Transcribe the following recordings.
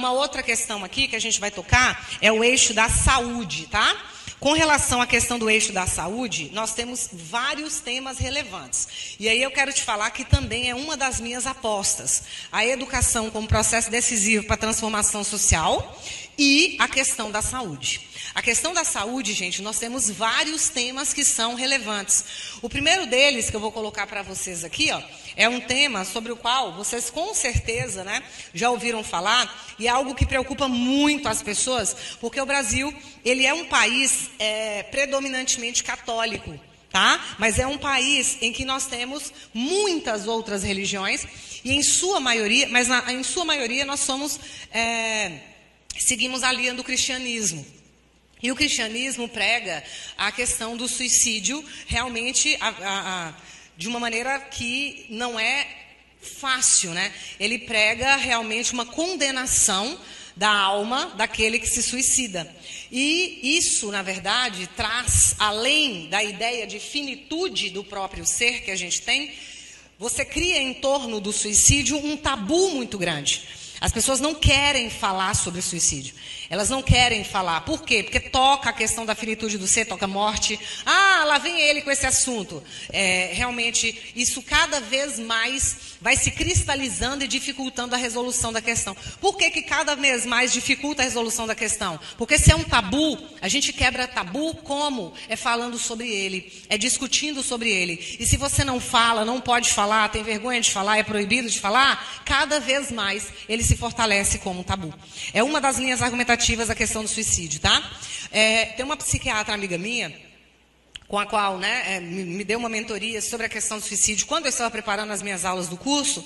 uma outra questão aqui que a gente vai tocar é o eixo da saúde, tá? Com relação à questão do eixo da saúde, nós temos vários temas relevantes. E aí eu quero te falar que também é uma das minhas apostas. A educação como processo decisivo para a transformação social e a questão da saúde. A questão da saúde, gente, nós temos vários temas que são relevantes. O primeiro deles que eu vou colocar para vocês aqui, ó, é um tema sobre o qual vocês com certeza, né, já ouviram falar e é algo que preocupa muito as pessoas, porque o Brasil ele é um país é, predominantemente católico, tá? Mas é um país em que nós temos muitas outras religiões e em sua maioria, mas na, em sua maioria nós somos é, seguimos a linha do cristianismo. E o cristianismo prega a questão do suicídio realmente a, a, a, de uma maneira que não é fácil, né? Ele prega realmente uma condenação da alma daquele que se suicida. E isso, na verdade, traz, além da ideia de finitude do próprio ser que a gente tem, você cria em torno do suicídio um tabu muito grande. As pessoas não querem falar sobre suicídio. Elas não querem falar. Por quê? Porque toca a questão da finitude do ser, toca morte. Ah, lá vem ele com esse assunto. É, realmente, isso cada vez mais vai se cristalizando e dificultando a resolução da questão. Por que, que cada vez mais dificulta a resolução da questão? Porque se é um tabu, a gente quebra tabu como? É falando sobre ele, é discutindo sobre ele. E se você não fala, não pode falar, tem vergonha de falar, é proibido de falar, cada vez mais ele se fortalece como um tabu. É uma das linhas argumentativas da questão do suicídio, tá? É, tem uma psiquiatra amiga minha com a qual né, é, me deu uma mentoria sobre a questão do suicídio quando eu estava preparando as minhas aulas do curso.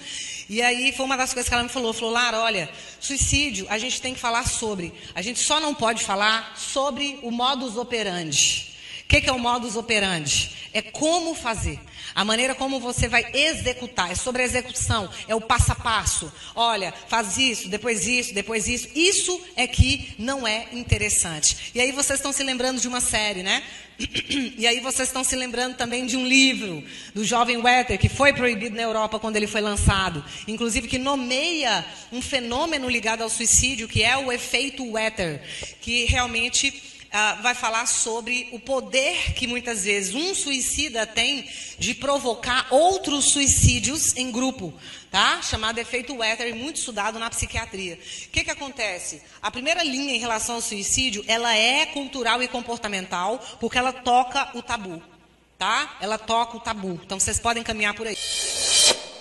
E aí foi uma das coisas que ela me falou, falou, Lara, olha, suicídio a gente tem que falar sobre. A gente só não pode falar sobre o modus operandi. O que, que é o modus operandi? É como fazer. A maneira como você vai executar, é sobre a execução, é o passo a passo. Olha, faz isso, depois isso, depois isso. Isso é que não é interessante. E aí vocês estão se lembrando de uma série, né? E aí vocês estão se lembrando também de um livro do jovem Wetter, que foi proibido na Europa quando ele foi lançado. Inclusive que nomeia um fenômeno ligado ao suicídio, que é o efeito Wetter, que realmente uh, vai falar sobre o poder que muitas vezes um suicida tem de provocar outros suicídios em grupo, tá? Chamado efeito Wetter, muito estudado na psiquiatria. O que, que acontece? A primeira linha em relação ao suicídio, ela é cultural e comportamental, porque ela toca o tabu, tá? Ela toca o tabu. Então vocês podem caminhar por aí.